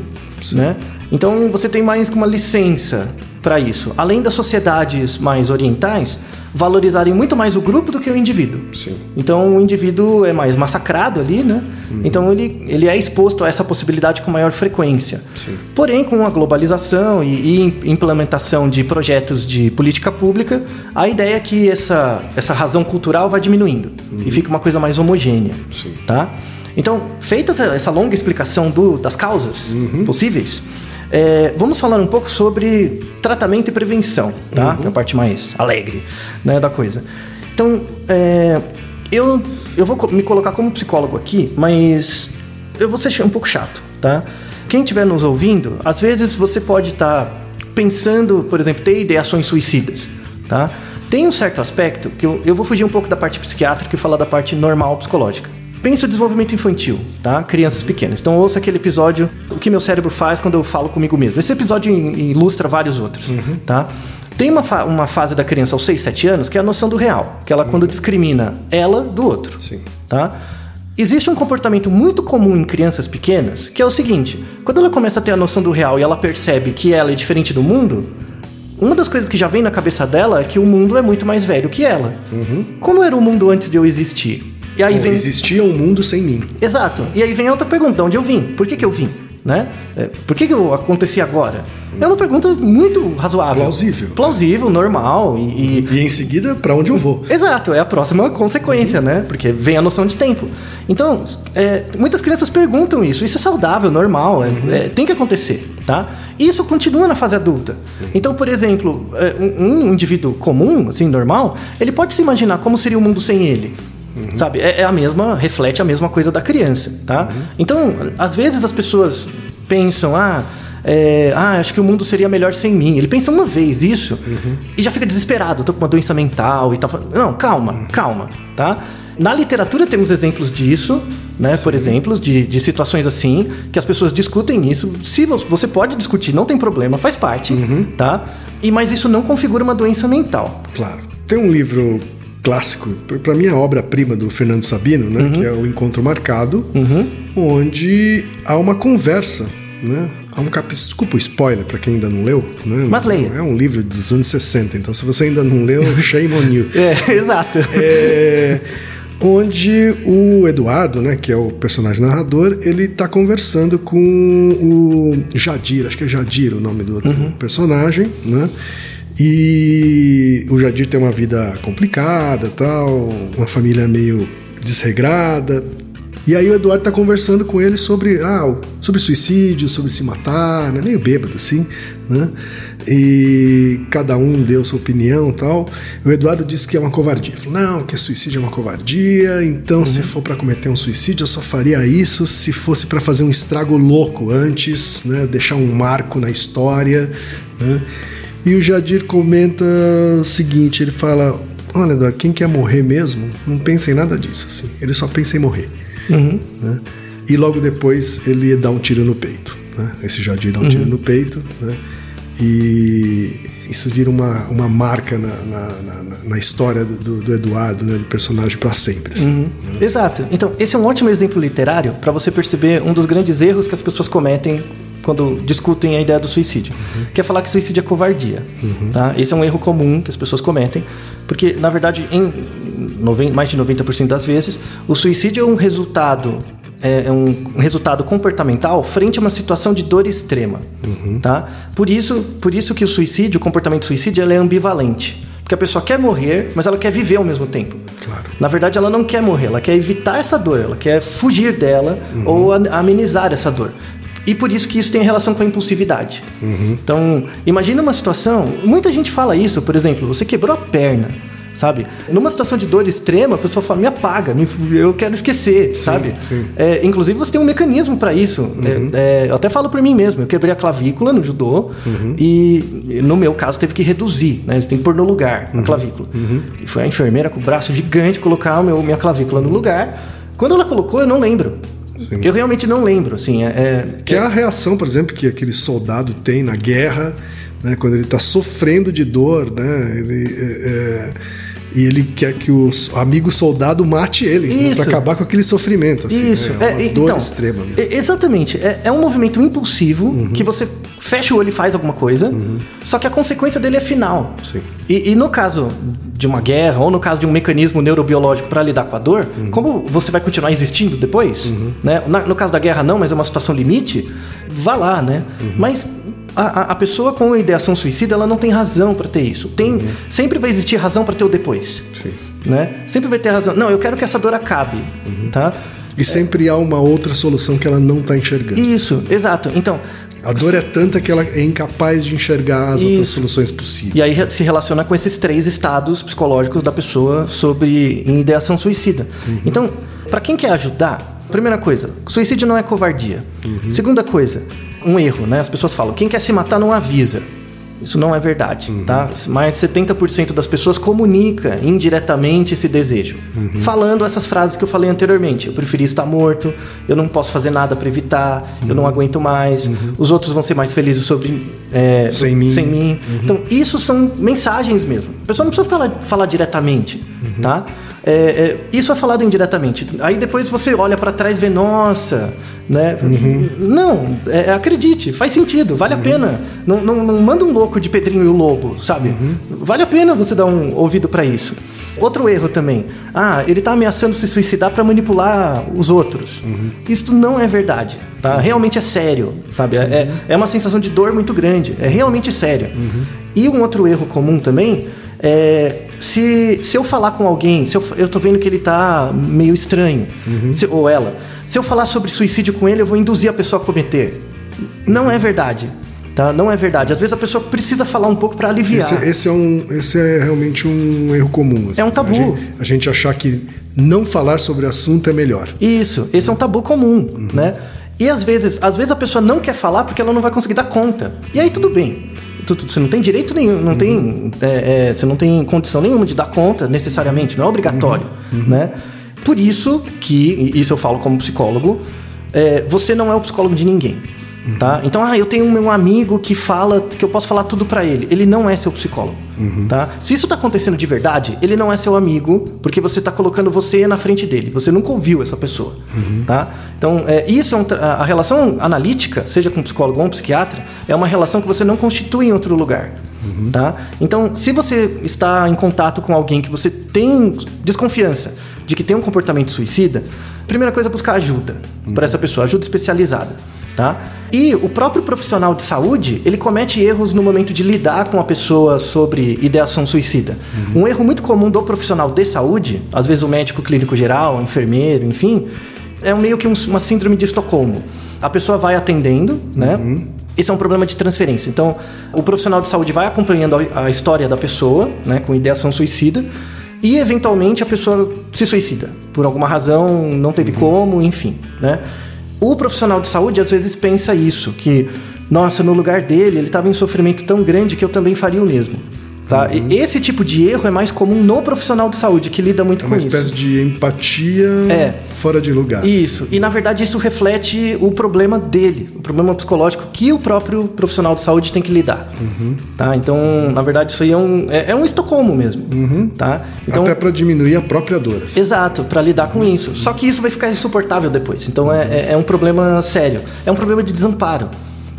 né? Então, você tem mais uma licença para isso. Além das sociedades mais orientais valorizarem muito mais o grupo do que o indivíduo. Sim. Então o indivíduo é mais massacrado ali, né? Então ele, ele é exposto a essa possibilidade com maior frequência. Sim. Porém, com a globalização e, e im- implementação de projetos de política pública, a ideia é que essa, essa razão cultural vai diminuindo e fica uma coisa mais homogênea. Sim. Tá? Então, feita essa- longa explicação do- das causas possíveis, é, vamos falar um pouco sobre tratamento e prevenção, tá? Que é a parte mais alegre né, da coisa. Então, é, eu, eu vou me colocar como psicólogo aqui, mas eu vou ser um pouco chato, tá? Quem estiver nos ouvindo, às vezes você pode estar pensando, por exemplo, ter ideações suicidas, tá? Tem um certo aspecto que eu, eu vou fugir um pouco da parte psiquiátrica e falar da parte normal psicológica. Pensa o desenvolvimento infantil, tá? Crianças pequenas. Então ouça aquele episódio, o que meu cérebro faz quando eu falo comigo mesmo. Esse episódio ilustra vários outros, tá? Tem uma, fa- uma fase da criança aos 6, 7 anos que é a noção do real, que ela quando discrimina ela do outro, Sim. tá? Existe um comportamento muito comum em crianças pequenas, que é o seguinte: quando ela começa a ter a noção do real e ela percebe que ela é diferente do mundo, uma das coisas que já vem na cabeça dela é que o mundo é muito mais velho que ela. Como era o mundo antes de eu existir? E aí Bom, vem Existia um mundo sem mim. Exato. E aí vem a outra pergunta: de onde eu vim? Por que, que eu vim? Né? É, Por que, que eu aconteci agora? É uma pergunta muito razoável. Plausível. Plausível, normal e- e E em seguida, para onde eu vou? Exato, é a próxima consequência, né? Porque vem a noção de tempo. Então, é, muitas crianças perguntam isso. Isso é saudável, normal, é- é, tem que acontecer, tá? Isso continua na fase adulta. Então, por exemplo, é, um indivíduo comum, assim, normal, ele pode se imaginar como seria o mundo sem ele. Sabe? É, é a mesma, reflete a mesma coisa da criança, tá? Então, às vezes as pessoas pensam, ah, é, ah, acho que o mundo seria melhor sem mim. Ele pensa uma vez isso e já fica desesperado, tô com uma doença mental e tal. Não, calma, calma, tá? Na literatura temos exemplos disso, né? Por exemplo, de, de situações assim, que as pessoas discutem isso. Se vo- você pode discutir, não tem problema, faz parte, tá? E, mas isso não configura uma doença mental. Claro. Tem um livro clássico, para mim é a obra-prima do Fernando Sabino, né, que é o Encontro Marcado, onde há uma conversa, né? Há um capítulo, desculpa o spoiler para quem ainda não leu, né? Mas leia. É um livro dos anos 60, então se você ainda não leu, shame on you. É, exato. É, onde o Eduardo, né, que é o personagem narrador, ele está conversando com o Jadir, acho que é Jadir o nome do outro personagem, né? E o Jadir tem uma vida complicada, tal, uma família meio desregrada. E aí o Eduardo tá conversando com ele sobre, ah, sobre suicídio, sobre se matar, né? meio bêbado assim, né? E cada um deu sua opinião, tal. O Eduardo disse que é uma covardia. Ele Falou: "Não, que suicídio é uma covardia, então se for para cometer um suicídio, eu só faria isso se fosse para fazer um estrago louco antes, né? Deixar um marco na história, né? E o Jadir comenta o seguinte, ele fala: "Olha, Eduardo, quem quer morrer mesmo, não pensa em nada disso, assim. Ele só pensa em morrer." né? E logo depois ele dá um tiro no peito. Né? Esse Jadir dá um tiro no peito. Né? E isso vira uma, uma marca na, na, na, na história do, do Eduardo, né, do personagem para sempre. assim. Uhum. Exato. Então, esse é um ótimo exemplo literário para você perceber um dos grandes erros que as pessoas cometem quando discutem a ideia do suicídio, que é falar que suicídio é covardia. Tá? Esse é um erro comum que as pessoas cometem, porque, na verdade, em noven- mais de 90% das vezes, o suicídio é um resultado é é um resultado comportamental frente a uma situação de dor extrema, tá? Por isso, por isso que o suicídio, o comportamento suicídio, é ambivalente, porque a pessoa quer morrer, mas ela quer viver ao mesmo tempo. Claro. Na verdade, ela não quer morrer, ela quer evitar essa dor, ela quer fugir dela ou a- amenizar essa dor. E por isso que isso tem relação com a impulsividade. Então, imagina uma situação. Muita gente fala isso, por exemplo, você quebrou a perna, sabe? Numa situação de dor extrema, a pessoa fala: me apaga, me- eu quero esquecer, sabe? sim. É, inclusive, você tem um mecanismo para isso. É, é, eu até falo por mim mesmo. Eu quebrei a clavícula no judô e, no meu caso, teve que reduzir. Né? Eles têm que pôr no lugar a clavícula. E foi a enfermeira com o braço gigante colocar meu, minha clavícula no lugar. Quando ela colocou, eu não lembro. Sim. Eu realmente não lembro. Assim, é, é- Que é a reação, por exemplo, que aquele soldado tem na guerra, né, quando ele está sofrendo de dor, né, ele, é, é, e ele quer que o amigo soldado mate ele Isso. para acabar com aquele sofrimento. Assim, Isso, né, é uma é, dor então, extrema mesmo. exatamente. É, é um movimento impulsivo que você fecha o olho e faz alguma coisa, só que a consequência dele é final. Sim. E, e no caso de uma guerra, ou no caso de um mecanismo neurobiológico para lidar com a dor, como você vai continuar existindo depois? Né? Na- no caso da guerra, não, mas é uma situação limite, vá lá, né? Mas. A, a- a pessoa com ideação suicida, ela não tem razão para ter isso. Tem, Sempre vai existir razão para ter o depois. Sim. Né? Sempre vai ter razão. Não, eu quero que essa dor acabe. Tá? E sempre há uma outra solução que ela não está enxergando. Isso, exato. Então, A dor é tanta que ela é incapaz de enxergar as outras Isso. soluções possíveis. e aí se relaciona com esses três estados psicológicos da pessoa sobre em ideação suicida. Então, para quem quer ajudar, primeira coisa, suicídio não é covardia. Segunda coisa, um erro, né? As pessoas falam, quem quer se matar não avisa. Isso não é verdade, tá? Mais de 70% das pessoas comunica indiretamente esse desejo, falando essas frases que eu falei anteriormente. Eu preferi estar morto, eu não posso fazer nada para evitar, eu não aguento mais, os outros vão ser mais felizes sobre é, Sem mim. sem mim. Então, isso são mensagens mesmo. A pessoa não precisa falar, falar diretamente, tá? É, é, isso é falado indiretamente. Aí depois você olha para trás e vê, nossa, né? Não, é, acredite, faz sentido, vale a pena. Não, não, não manda um louco de Pedrinho e o Lobo, sabe? Vale a pena você dar um ouvido para isso. Outro erro também. Ah, ele tá ameaçando se suicidar para manipular os outros. Isso não é verdade, tá? Realmente é sério, sabe? É, é- é uma sensação de dor muito grande. É realmente sério. E um outro erro comum também é se, se eu falar com alguém, se eu, eu tô vendo que ele tá meio estranho, se- ou ela, se eu falar sobre suicídio com ele, eu vou induzir a pessoa a cometer. Não é verdade. Tá? Não é verdade. Às vezes a pessoa precisa falar um pouco para aliviar. Esse, esse é um, esse é realmente um erro comum. assim. É um tabu. A gente, a gente achar que não falar sobre o assunto é melhor. Isso, esse é um tabu comum, né? E às vezes, às vezes a pessoa não quer falar porque ela não vai conseguir dar conta. E aí tudo bem. Tu- tu- Você não tem direito nenhum, não tem, é, é, você não tem condição nenhuma de dar conta necessariamente, não é obrigatório, né? Por isso que, isso eu falo como psicólogo, é, você não é o psicólogo de ninguém. Tá? Então, ah, eu tenho um meu amigo que fala que eu posso falar tudo pra ele. Ele não é seu psicólogo. Tá? Se isso tá acontecendo de verdade, ele não é seu amigo, porque você tá colocando você na frente dele. Você nunca ouviu essa pessoa. Tá? Então, é, isso é um a relação analítica, seja com um psicólogo ou um psiquiatra, é uma relação que você não constitui em outro lugar. Tá? Então, se você está em contato com alguém que você tem desconfiança de que tem um comportamento suicida, primeira coisa é buscar ajuda para essa pessoa, ajuda especializada. Tá? E o próprio profissional de saúde, ele comete erros no momento de lidar com a pessoa sobre ideação suicida. Um erro muito comum do profissional de saúde, às vezes o médico clínico geral, enfermeiro, enfim, é um- meio que um- uma síndrome de Estocolmo. A pessoa vai atendendo, né? Esse é um problema de transferência. Então, o profissional de saúde vai acompanhando a, a história da pessoa, né, com ideação suicida, e eventualmente a pessoa se suicida. Por alguma razão, não teve como, enfim, né? O profissional de saúde às vezes pensa isso, que, nossa, no lugar dele, ele estava em sofrimento tão grande que eu também faria o mesmo. Tá? E esse tipo de erro é mais comum no profissional de saúde, que lida muito É com uma isso. espécie de empatia É. fora de lugar. Isso. E na verdade isso reflete o problema dele, o problema psicológico que o próprio profissional de saúde tem que lidar. Tá? Então, na verdade, isso aí é um, é, é um estocolmo mesmo. Tá? Então, Até para diminuir a própria dor. assim. Exato, para lidar com isso. Só que isso vai ficar insuportável depois. Então é, é- é um problema sério. É um problema de desamparo.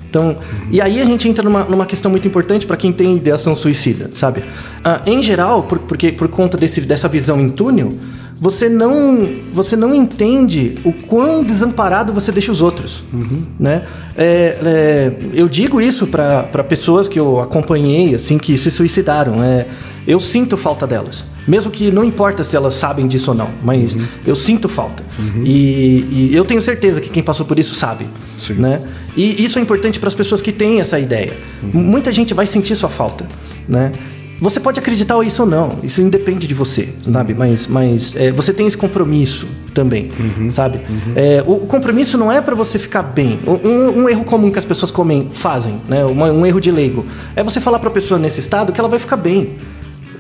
Então, e aí a gente entra numa, numa questão muito importante para quem tem ideação suicida, sabe? Ah, em geral, por, porque por conta desse, dessa visão em túnel, você não, você não entende o quão desamparado você deixa os outros, né? É, é, eu digo isso para pessoas que eu acompanhei, assim, que se suicidaram. É, eu sinto falta delas. Mesmo que não importa se elas sabem disso ou não, mas eu sinto falta. E, e eu tenho certeza que quem passou por isso sabe. Sim. Né? E isso é importante para as pessoas que têm essa ideia. Muita gente vai sentir sua falta. Né? Você pode acreditar isso ou não, isso independe de você, sabe? Mas, mas é, você tem esse compromisso também, sabe? É, o, compromisso não é para você ficar bem. Um, um erro comum que as pessoas comem, fazem, né? Uma- um erro de leigo, é você falar para a pessoa nesse estado que ela vai ficar bem.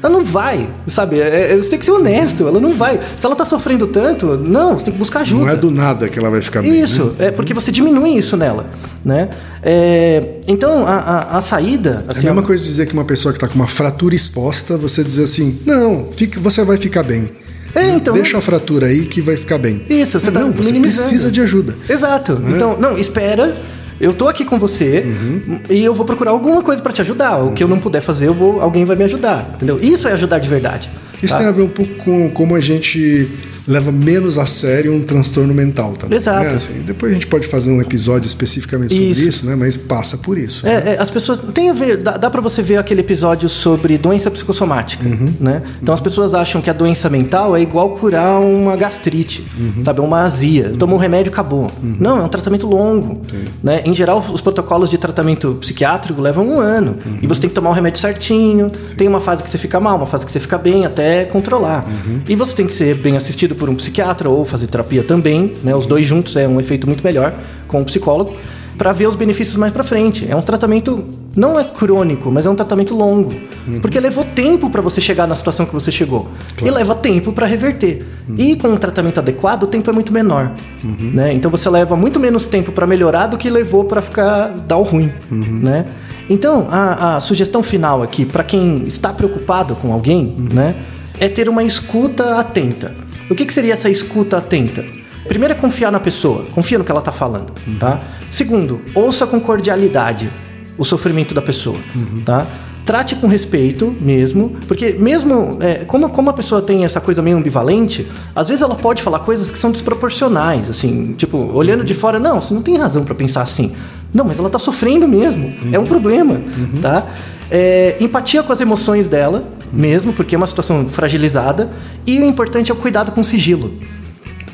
Ela não vai, sabe? É, é, você tem que ser honesto, ela não vai. Se ela tá sofrendo tanto, não, você tem que buscar ajuda. Não é do nada que ela vai ficar bem. né? Isso, é porque você diminui isso nela, né? É, então, a, a, a saída... É a assim, mesma coisa dizer que uma pessoa que está com uma fratura exposta, você dizer assim, não, fica, você vai ficar bem. É, então... Deixa a fratura aí que vai ficar bem. Isso, você tá não, você minimizando. precisa de ajuda. Exato. Então, não, espera. Eu tô aqui com você Uhum. e eu vou procurar alguma coisa pra te ajudar. O que eu não puder fazer, eu vou, alguém vai me ajudar. Entendeu? Isso é ajudar de verdade. Isso tá? tem a ver um pouco com como a gente leva menos a sério um transtorno mental também. Exato. né? Assim, depois a gente pode fazer um episódio especificamente sobre Isso. isso, né? Mas passa por isso. né? É, é, as pessoas tem a ver, dá, dá para você ver aquele episódio sobre doença psicossomática, Uhum. né? Então as pessoas acham que a doença mental é igual curar uma gastrite, Uhum. sabe, uma azia. Toma um remédio acabou. Não, é um tratamento longo, né? Em geral, os protocolos de tratamento psiquiátrico levam um ano Uhum. e você tem que tomar o remédio certinho. Tem uma fase que você fica mal, uma fase que você fica bem, até controlar. Uhum. E você tem que ser bem assistido por um psiquiatra ou fazer terapia também, né? Os dois juntos é um efeito muito melhor com o psicólogo para ver os benefícios mais para frente. É um tratamento não é crônico, mas é um tratamento longo, porque levou tempo para você chegar na situação que você chegou e leva tempo para reverter. E com um tratamento adequado, o tempo é muito menor, né? Então você leva muito menos tempo para melhorar do que levou para ficar dar o ruim, né? Então a, a sugestão final aqui para quem está preocupado com alguém, né, é ter uma escuta atenta. O que, que seria essa escuta atenta? Primeiro é confiar na pessoa, confia no que ela está falando, tá? Segundo, ouça com cordialidade o sofrimento da pessoa, tá? Trate com respeito mesmo, porque mesmo é, como, como a pessoa tem essa coisa meio ambivalente, às vezes ela pode falar coisas que são desproporcionais, assim, tipo, olhando de fora, não, você não tem razão para pensar assim. Não, mas ela tá sofrendo mesmo, é um problema, tá? É, empatia com as emoções dela mesmo, porque é uma situação fragilizada, e o importante é o cuidado com o sigilo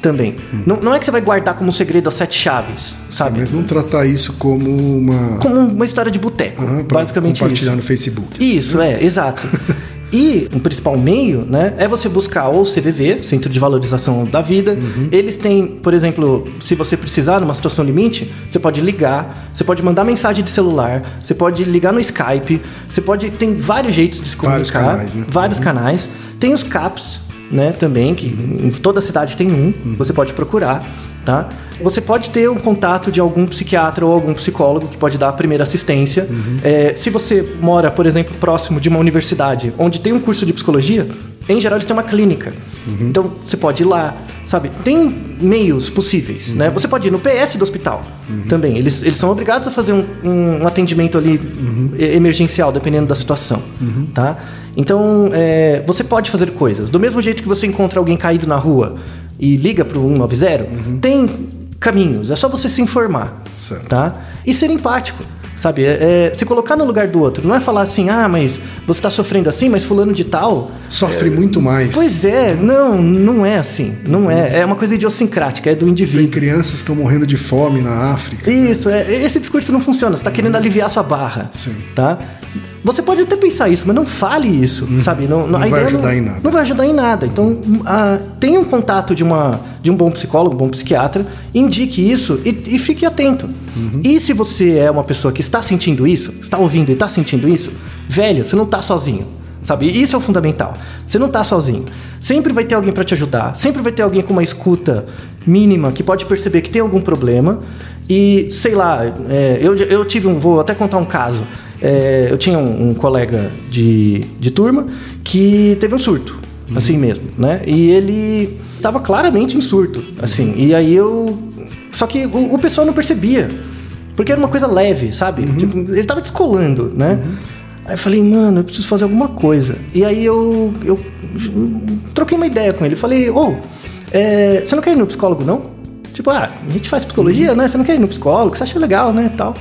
também. Não, não é que você vai guardar como segredo as sete chaves, sabe? Mas não tratar isso como uma. Como uma história de boteco, pra basicamente compartilhar isso. no Facebook. Isso, é, exato. E o principal meio, né, é você buscar o CVV, Centro de Valorização da Vida. Eles têm, por exemplo, se você precisar numa situação limite, você pode ligar, você pode mandar mensagem de celular, você pode ligar no Skype, você pode tem vários jeitos de se Vários comunicar, canais, né? vários canais. Tem os CAPs, né, também que em toda cidade tem um, você pode procurar, tá? Você pode ter um contato de algum psiquiatra ou algum psicólogo que pode dar a primeira assistência. É, se você mora, por exemplo, próximo de uma universidade onde tem um curso de psicologia, em geral eles têm uma clínica. Então você pode ir lá, sabe? Tem meios possíveis, né? Você pode ir no PS do hospital também. Eles, eles são obrigados a fazer um, um- atendimento ali e- emergencial, dependendo da situação, tá? Então, é, você pode fazer coisas. Do mesmo jeito que você encontra alguém caído na rua e liga para o 190, tem caminhos. É só você se informar, Certo. tá? E ser empático. Sabe, é, é se colocar no lugar do outro. Não é falar assim, ah, mas você está sofrendo assim, mas fulano de tal Sofre muito mais. Pois é, não, não é assim. Não é. É uma coisa idiosincrática, é do Tem indivíduo. crianças que estão morrendo de fome na África. Isso, é, esse discurso não funciona. Você está querendo aliviar sua barra. Sim. Tá? Você pode até pensar isso, mas não fale isso, sabe? Não, Não a vai ajudar em nada. Não vai ajudar em nada. Então, ah, tenha um contato de, uma, de um bom psicólogo, um bom psiquiatra, indique isso e, e fique atento. Uhum. E se você é uma pessoa que está sentindo isso, está ouvindo e está sentindo isso, velho, você não está sozinho. sabe? Isso é o fundamental. Você não tá sozinho. Sempre vai ter alguém para te ajudar, sempre vai ter alguém com uma escuta mínima que pode perceber que tem algum problema. E, sei lá, é, eu, eu tive um. Vou até contar um caso. É, eu tinha um, um colega de, de turma que teve um surto, assim mesmo, né? E ele estava claramente em surto, assim. E aí eu. Só que o, o pessoal não percebia. Porque era uma coisa leve, sabe? Tipo, ele tava descolando, né? Aí eu falei, mano, eu preciso fazer alguma coisa. E aí eu, eu troquei uma ideia com ele. Falei, ô, é, você não quer ir no psicólogo, não? Tipo, ah, a gente faz psicologia, né? Você não quer ir no psicólogo? Você acha legal, né? Tal.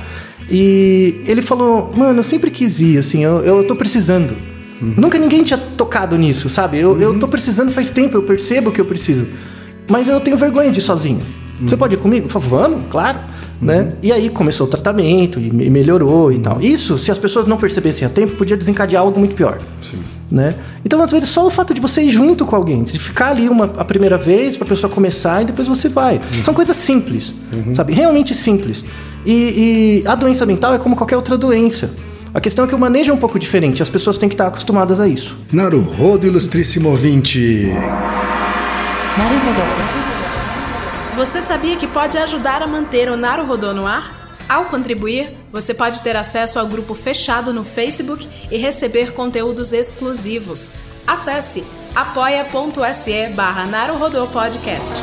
E ele falou, mano, eu sempre quis ir, assim, eu, eu tô precisando. Nunca ninguém tinha tocado nisso, sabe? Eu, eu tô precisando faz tempo, eu percebo que eu preciso. Mas eu tenho vergonha de ir sozinho. Você pode ir comigo? Eu falo, vamos, claro. Né? E aí começou o tratamento e me- melhorou e tal. Isso, se as pessoas não percebessem a tempo, podia desencadear algo muito pior. Sim. Né? Então, às vezes, só o fato de você ir junto com alguém, de ficar ali uma, a primeira vez para a pessoa começar e depois você vai. São coisas simples, sabe? Realmente simples. E, e a doença mental é como qualquer outra doença. A questão é que o manejo é um pouco diferente, as pessoas têm que estar acostumadas a isso. Naruhodo, ilustríssimo ouvinte! Naruhodo. Você sabia que pode ajudar a manter o Naruhodo no ar? Ao contribuir, você pode ter acesso ao grupo fechado no Facebook e receber conteúdos exclusivos. Acesse apoia.se barra Podcast.